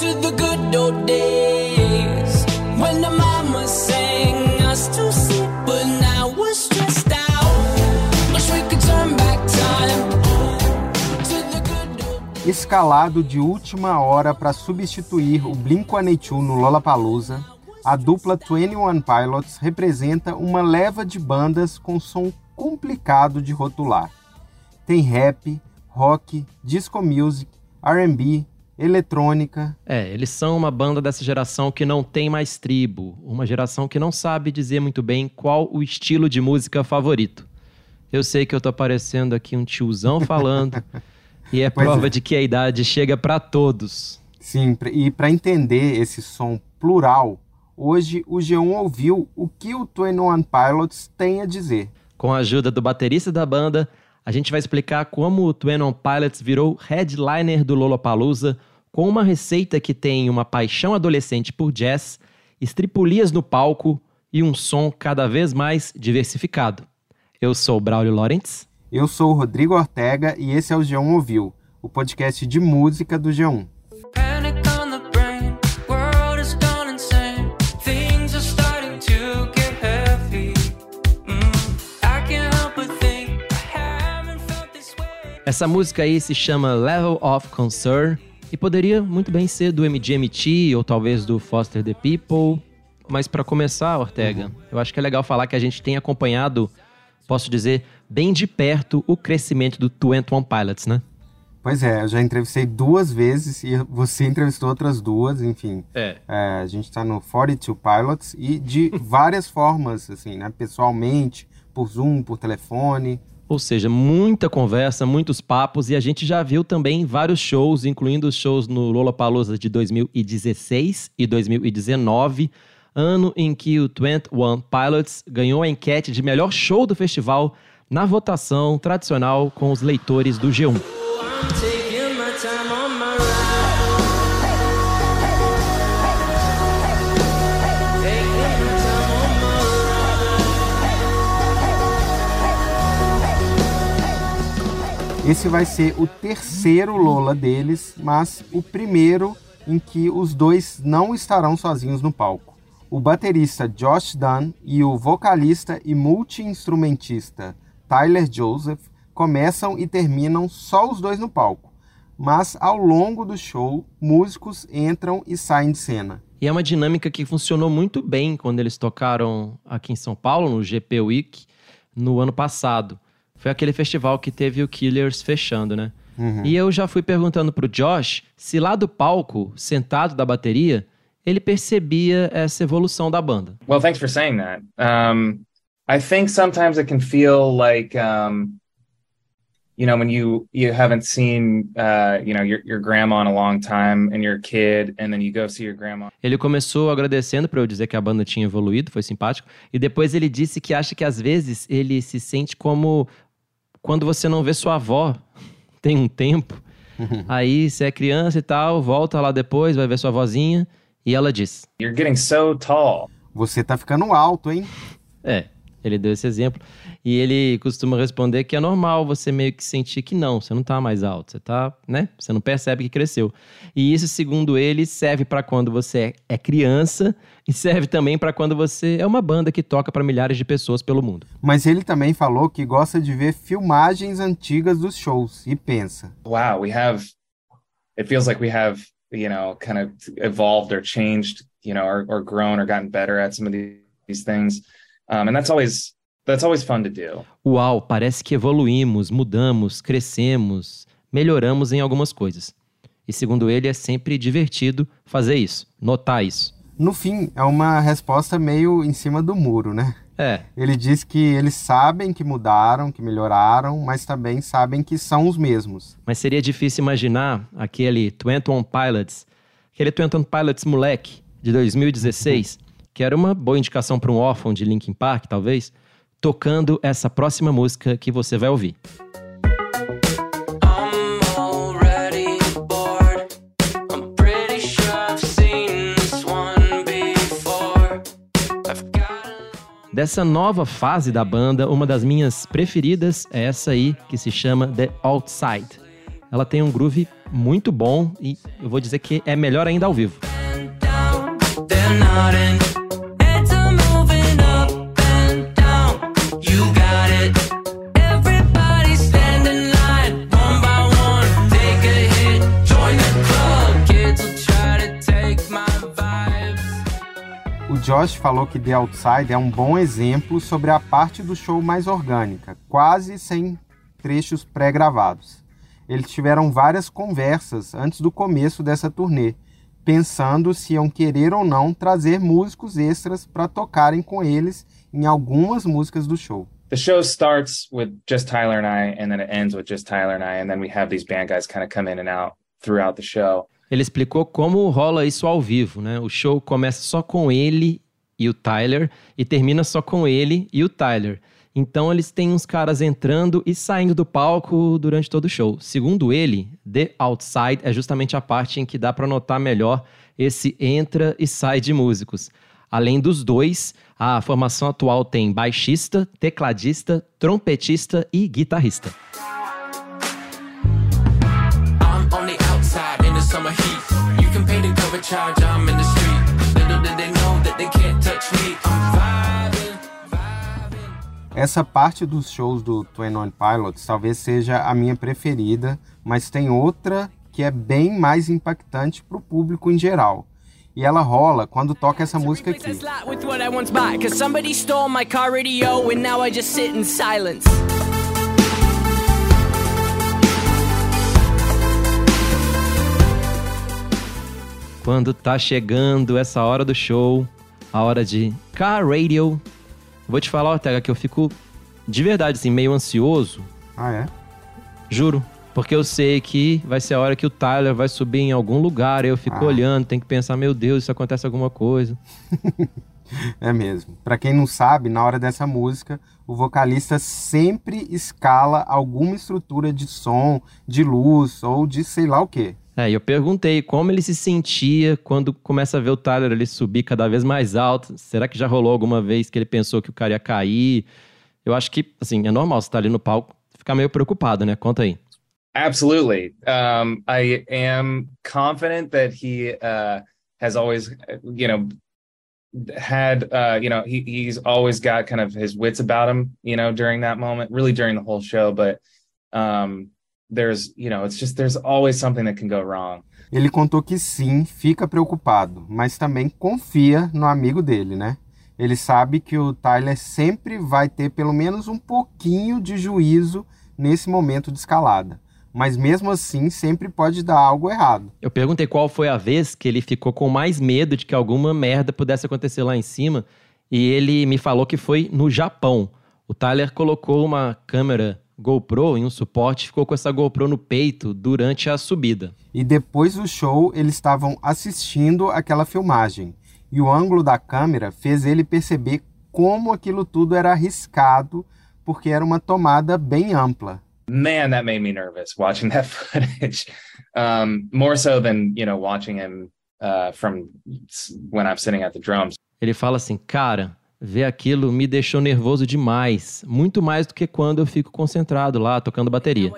to the good old days when the mama sang us to sleep, but now we're stressed out. Wish we could turn back time. Escalado de última hora para substituir o Blink-182 no Lollapalooza, a dupla 21 Pilots representa uma leva de bandas com som complicado de rotular. Tem rap, rock, disco music, R&B, eletrônica. É, eles são uma banda dessa geração que não tem mais tribo, uma geração que não sabe dizer muito bem qual o estilo de música favorito. Eu sei que eu tô parecendo aqui um tiozão falando, e é Pois prova é. de que a idade chega pra todos. Sim, e para entender esse som plural, hoje o G1 ouviu o que o 21 Pilots tem a dizer. Com a ajuda do baterista da banda, a gente vai explicar como o Twin On Pilots virou headliner do Lollapalooza com uma receita que tem uma paixão adolescente por jazz, estripulias no palco e um som cada vez mais diversificado. Eu sou o Braulio Lawrence. Eu sou o Rodrigo Ortega e esse é o G1 Ouviu, o podcast de música do G1. Panic on the brain, world is gone insane. Things are starting to get heavy. Mm. Essa música aí se chama Level of Concern e poderia muito bem ser do MGMT ou talvez do Foster the People. Mas para começar, Ortega, eu acho que é legal falar que a gente tem acompanhado, posso dizer, bem de perto o crescimento do 21 Pilots, né? Pois é, eu já entrevistei duas vezes e você entrevistou outras duas, enfim. É. É, a gente está no 42 Pilots e de várias formas, assim, né? Pessoalmente, por Zoom, por telefone. Ou seja, muita conversa, muitos papos e a gente já viu também vários shows, incluindo os shows no Lollapalooza de 2016 e 2019, ano em que o 21 Pilots ganhou a enquete de melhor show do festival na votação tradicional com os leitores do G1. Esse vai ser o terceiro Lola deles, mas o primeiro em que os dois não estarão sozinhos no palco. O baterista Josh Dunn e o vocalista e multi-instrumentista Tyler Joseph começam e terminam só os dois no palco. Mas ao longo do show, músicos entram e saem de cena. E é uma dinâmica que funcionou muito bem quando eles tocaram aqui em São Paulo, no GP Week, no ano passado. Foi aquele festival que teve o Killers fechando, né? E eu já fui perguntando pro Josh se lá do palco, sentado da bateria, ele percebia essa evolução da banda. Well, thanks for saying that. Um, I think sometimes it can feel like, um, you know, when you you haven't seen, uh, you know, your your grandma in a long time, and you're a kid, and then you go see your grandma. Ele começou agradecendo para eu dizer que a banda tinha evoluído, foi simpático. E depois ele disse que acha que às vezes ele se sente como quando você não vê sua avó tem um tempo. Aí você é criança e tal, volta lá depois, vai ver sua vozinha e ela diz: You're getting so tall. Você tá ficando alto, hein? É, ele deu esse exemplo. E ele costuma responder que é normal você meio que sentir que não, você não tá mais alto, você tá, né? Você não percebe que cresceu. E isso, segundo ele, serve para quando você é criança e serve também para quando você é uma banda que toca para milhares de pessoas pelo mundo. Mas ele também falou que gosta de ver filmagens antigas dos shows e pensa: Wow, we have. It feels like we have, you know, kind of evolved or changed, you know, or, or grown or gotten better at some of these, these things, um, and that's always that's always fun to do. Uau, parece que evoluímos, mudamos, crescemos, melhoramos em algumas coisas. E segundo ele, é sempre divertido fazer isso, notar isso. No fim, é uma resposta meio em cima do muro, né? É, Ele diz que eles sabem que mudaram, que melhoraram, mas também sabem que são os mesmos. Mas seria difícil imaginar aquele 21 Pilots, aquele 21 Pilots moleque de 2016, que era uma boa indicação para um órfão de Linkin Park, talvez, tocando essa próxima música que você vai ouvir. Dessa nova fase da banda, uma das minhas preferidas é essa aí, que se chama The Outside. Ela tem um groove muito bom e eu vou dizer que é melhor ainda ao vivo. down, Josh falou que The Outside é um bom exemplo sobre a parte do show mais orgânica, quase sem trechos pré-gravados. Eles tiveram várias conversas antes do começo dessa turnê, pensando se iam querer ou não trazer músicos extras para tocarem com eles em algumas músicas do show. The show starts with just Tyler and I, and then it ends with just Tyler and I, and then we have these band guys kind of come in and out throughout the show. Ele explicou como rola isso ao vivo, né? O show começa só com ele e o Tyler e termina só com ele e o Tyler. Então eles têm uns caras entrando e saindo do palco durante todo o show. Segundo ele, The Outside é justamente a parte em que dá para notar melhor esse entra e sai de músicos. Além dos dois, a formação atual tem baixista, tecladista, trompetista e guitarrista. Summer heat. You can pay the cover charge, I'm in the street. Little did they know that they can't touch me. I'm vibing. Essa parte dos shows do Twin On Pilots talvez seja a minha preferida, mas tem outra que é bem mais impactante para o público em geral. E ela rola quando toca essa música aqui. Quando tá chegando essa hora do show, a hora de car radio, vou te falar, Ortega, que eu fico de verdade assim meio ansioso, Ah, é? juro, porque eu sei que vai ser a hora que o Tyler vai subir em algum lugar, eu fico Ah. olhando, tem que pensar, meu Deus, se acontece alguma coisa. É mesmo. Para quem não sabe, na hora dessa música, o vocalista sempre escala alguma estrutura de som, de luz ou de sei lá o quê. É, eu perguntei como ele se sentia quando começa a ver o Tyler ali subir cada vez mais alto. Será que já rolou alguma vez que ele pensou que o cara ia cair? Eu acho que, assim, é normal você tá ali no palco ficar meio preocupado, né? Conta aí. Absolutely. Um, I am confident that he uh, has always, you know, had, uh, you know, he, he's always got kind of his wits about him, you know, during that moment, really during the whole show. But um, there's, you know, it's just there's always something that can go wrong. Ele contou que sim, fica preocupado, mas também confia no amigo dele, né? Ele sabe que o Tyler sempre vai ter pelo menos um pouquinho de juízo nesse momento de escalada. Mas mesmo assim, sempre pode dar algo errado. Eu perguntei qual foi a vez que ele ficou com mais medo de que alguma merda pudesse acontecer lá em cima, e ele me falou que foi no Japão. O Tyler colocou uma câmera GoPro em um suporte ficou com essa GoPro no peito durante a subida. E depois do show, eles estavam assistindo aquela filmagem. E o ângulo da câmera fez ele perceber como aquilo tudo era arriscado, porque era uma tomada bem ampla. Man, that made me nervous watching that footage. Um, more so than you know watching him uh, from when I'm sitting at the drums. Ele fala assim: Cara, ver aquilo me deixou nervoso demais. Muito mais do que quando eu fico concentrado lá tocando bateria.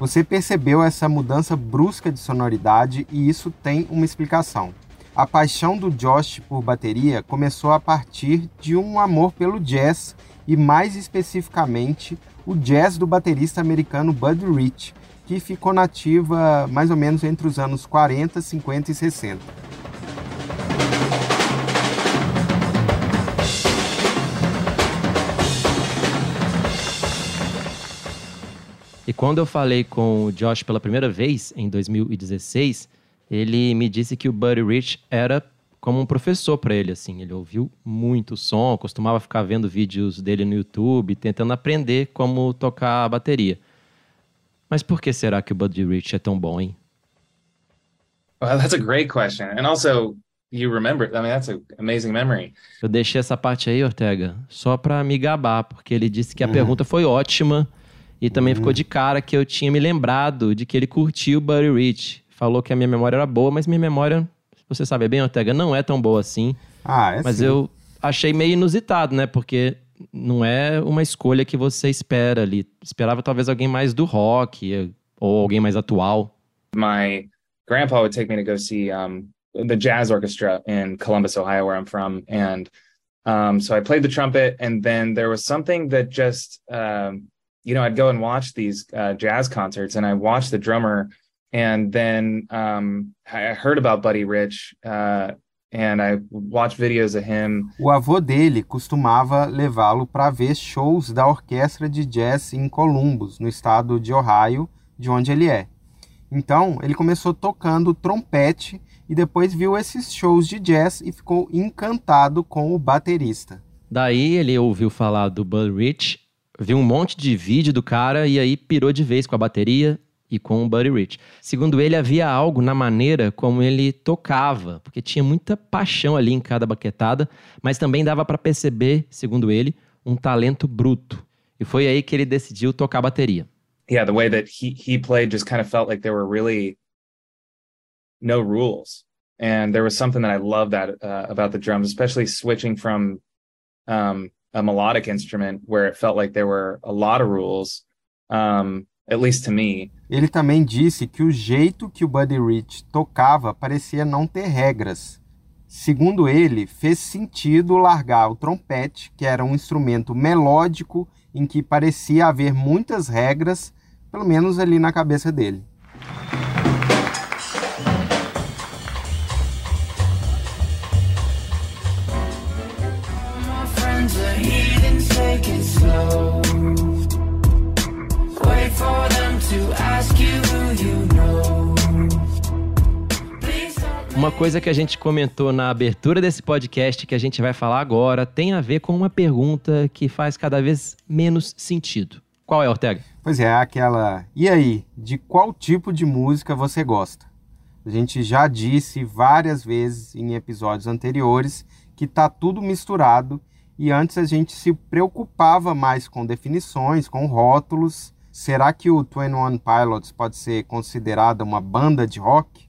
Você percebeu essa mudança brusca de sonoridade e isso tem uma explicação. A paixão do Josh por bateria começou a partir de um amor pelo jazz e, mais especificamente, o jazz do baterista americano Buddy Rich, que ficou nativa mais ou menos entre os anos 40, 50 e 60. E quando eu falei com o Josh pela primeira vez, em 2016, ele me disse que o Buddy Rich era como um professor para ele, assim. Ele ouviu muito som, costumava ficar vendo vídeos dele no YouTube, tentando aprender como tocar a bateria. Mas por que será que o Buddy Rich é tão bom, hein? Well, that's a great question, and also you remember. I mean, that's an amazing memory. Eu deixei essa parte aí, Ortega, só para me gabar, porque ele disse que a pergunta foi ótima E também ficou de cara que eu tinha me lembrado de que ele curtiu Buddy Rich. Falou que a minha memória era boa, mas minha memória, você sabe bem, Ortega, não é tão boa assim. Ah, é Mas sim. eu achei meio inusitado, né? Porque não é uma escolha que você espera ali. Esperava talvez alguém mais do rock ou alguém mais atual. my grandpa would take me to go see um, the jazz orchestra in Columbus, Ohio, where I'm from, and um, so I played the trumpet. And then there was something that just, um, you know, I'd go and watch these uh, jazz concerts, and I watched the drummer, and then um, I heard about Buddy Rich, uh, and I watched videos of him O avô dele costumava levá-lo para ver shows da orquestra de jazz em Columbus, no estado de Ohio, de onde ele é. Então, ele começou tocando trompete e depois viu esses shows de jazz e ficou encantado com o baterista. Daí ele ouviu falar do Buddy Rich, viu um monte de vídeo do cara e aí pirou de vez com a bateria e com o Buddy Rich. Segundo ele, havia algo na maneira como ele tocava, porque tinha muita paixão ali em cada baquetada, mas também dava para perceber, segundo ele, um talento bruto. E foi aí que ele decidiu tocar bateria. yeah, the way that he he played just kind of felt like there were really no rules, and there was something that I loved that uh, about the drums, especially switching from um, a melodic instrument where it felt like there were a lot of rules, um, at least to me. Ele também disse que o jeito que o Buddy Rich tocava parecia não ter regras. Segundo ele, fez sentido largar o trompete, que era um instrumento melódico em que parecia haver muitas regras, pelo menos ali na cabeça dele. My for them to ask you who you know. Please don't Uma coisa que a gente comentou na abertura desse podcast que a gente vai falar agora tem a ver com uma pergunta que faz cada vez menos sentido. Qual é, Ortega? Pois é, aquela. E aí, de qual tipo de música você gosta? A gente já disse várias vezes em episódios anteriores que tá tudo misturado e antes a gente se preocupava mais com definições, com rótulos. Será que o 21 Pilots pode ser considerada uma banda de rock?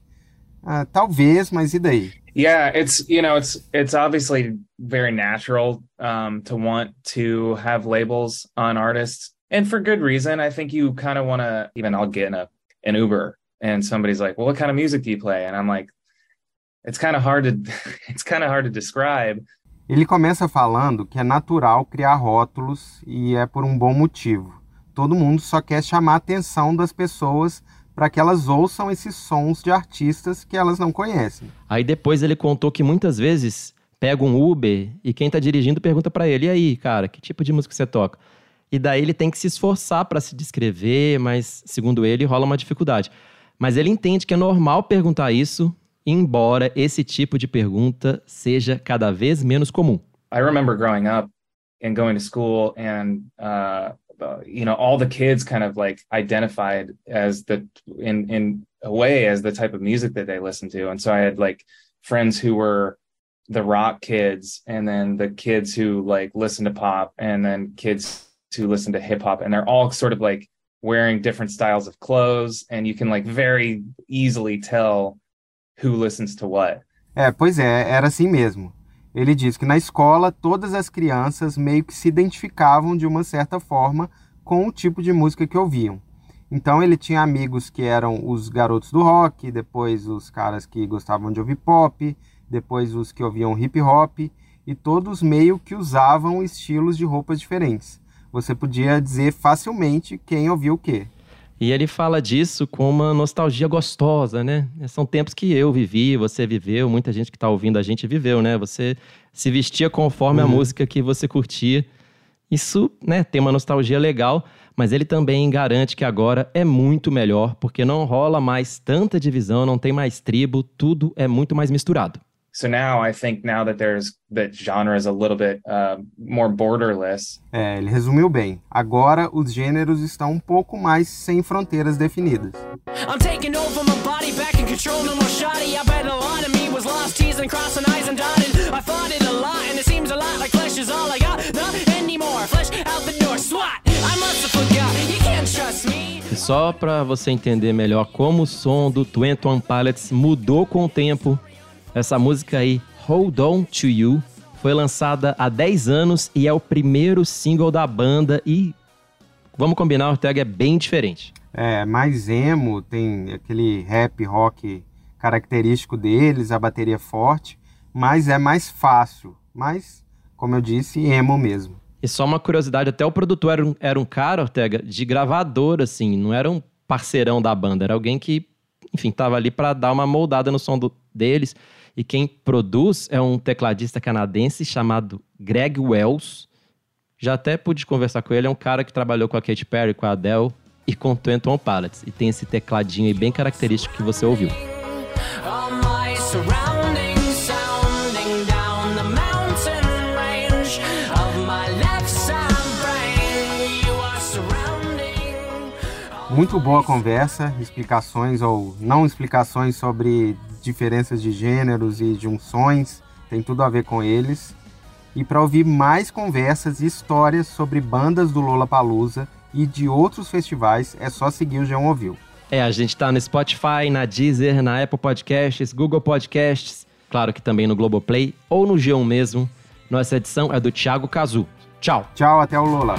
Ah, talvez, mas e daí? Yeah, it's you know it's it's obviously very natural um, to want to have labels on artists, and for good reason. I think you kind of want to. Even I'll get in a an Uber, and somebody's like, "Well, what kind of music do you play?" And I'm like, "It's kind of hard to it's kind of hard to describe." Ele começa falando que é natural criar rótulos e é por um bom motivo. Todo mundo só quer chamar a atenção das pessoas para que elas ouçam esses sons de artistas que elas não conhecem. Aí depois ele contou que muitas vezes pega um Uber e quem tá dirigindo pergunta pra ele: "E aí, cara, que tipo de música você toca?" E daí ele tem que se esforçar pra se descrever, mas segundo ele rola uma dificuldade. Mas ele entende que é normal perguntar isso, embora esse tipo de pergunta seja cada vez menos comum. I remember growing up and going to school, and uh, Uh, you know, all the kids kind of like identified as the in in a way as the type of music that they listened to, and so I had like friends who were the rock kids, and then the kids who like listen to pop, and then kids who listen to hip hop, and they're all sort of like wearing different styles of clothes, and you can like very easily tell who listens to what. É, pois é, era assim mesmo. Ele diz que na escola todas as crianças meio que se identificavam de uma certa forma com o tipo de música que ouviam. Então ele tinha amigos que eram os garotos do rock, depois os caras que gostavam de ouvir pop, depois os que ouviam hip hop, e todos meio que usavam estilos de roupas diferentes. Você podia dizer facilmente quem ouvia o quê. E ele fala disso com uma nostalgia gostosa, né? São tempos que eu vivi, você viveu, muita gente que tá ouvindo a gente viveu, né? Você se vestia conforme a Uhum. música que você curtia. Isso, né, tem uma nostalgia legal, mas ele também garante que agora é muito melhor, porque não rola mais tanta divisão, não tem mais tribo, tudo é muito mais misturado. So now I think now that there's that genre is a little bit uh, more borderless. É, ele resumiu bem. Agora os gêneros estão um pouco mais sem fronteiras definidas. I'm taking over my body, back in control, no more shoddy. I bet a lot of me was lost, teasing, crossing eyes and dotted. I fought it a lot, and it seems a lot like flesh is all I got. Not anymore, flesh out the door, swat. I must have forgot. You can't só para você entender melhor como o som do Twenty One Pilots mudou com o tempo, essa música aí, Hold On To You, foi lançada há 10 anos e é o primeiro single da banda e, vamos combinar, Ortega é bem diferente. É, mais emo, tem aquele rap rock característico deles, a bateria forte, mas é mais fácil, mas, como eu disse, emo mesmo. E só uma curiosidade, até o produtor era um, era um cara, Ortega, de gravador, assim, não era um parceirão da banda, era alguém que, enfim, tava ali para dar uma moldada no som do, deles. E quem produz é um tecladista canadense chamado Greg Wells. Já até pude conversar com ele, é um cara que trabalhou com a Katy Perry, com a Adele e com o Twenty One Pilots. E tem esse tecladinho aí bem característico que você ouviu. Muito boa conversa, explicações ou não explicações sobre diferenças de gêneros e junções, tem tudo a ver com eles. E para ouvir mais conversas e histórias sobre bandas do Lollapalooza e de outros festivais, é só seguir o João Ouviu. É, a gente tá no Spotify, na Deezer, na Apple Podcasts, Google Podcasts, claro que também no Globoplay ou no G1 mesmo. Nossa edição é do Thiago Cazu. Tchau! Tchau, até o Lola.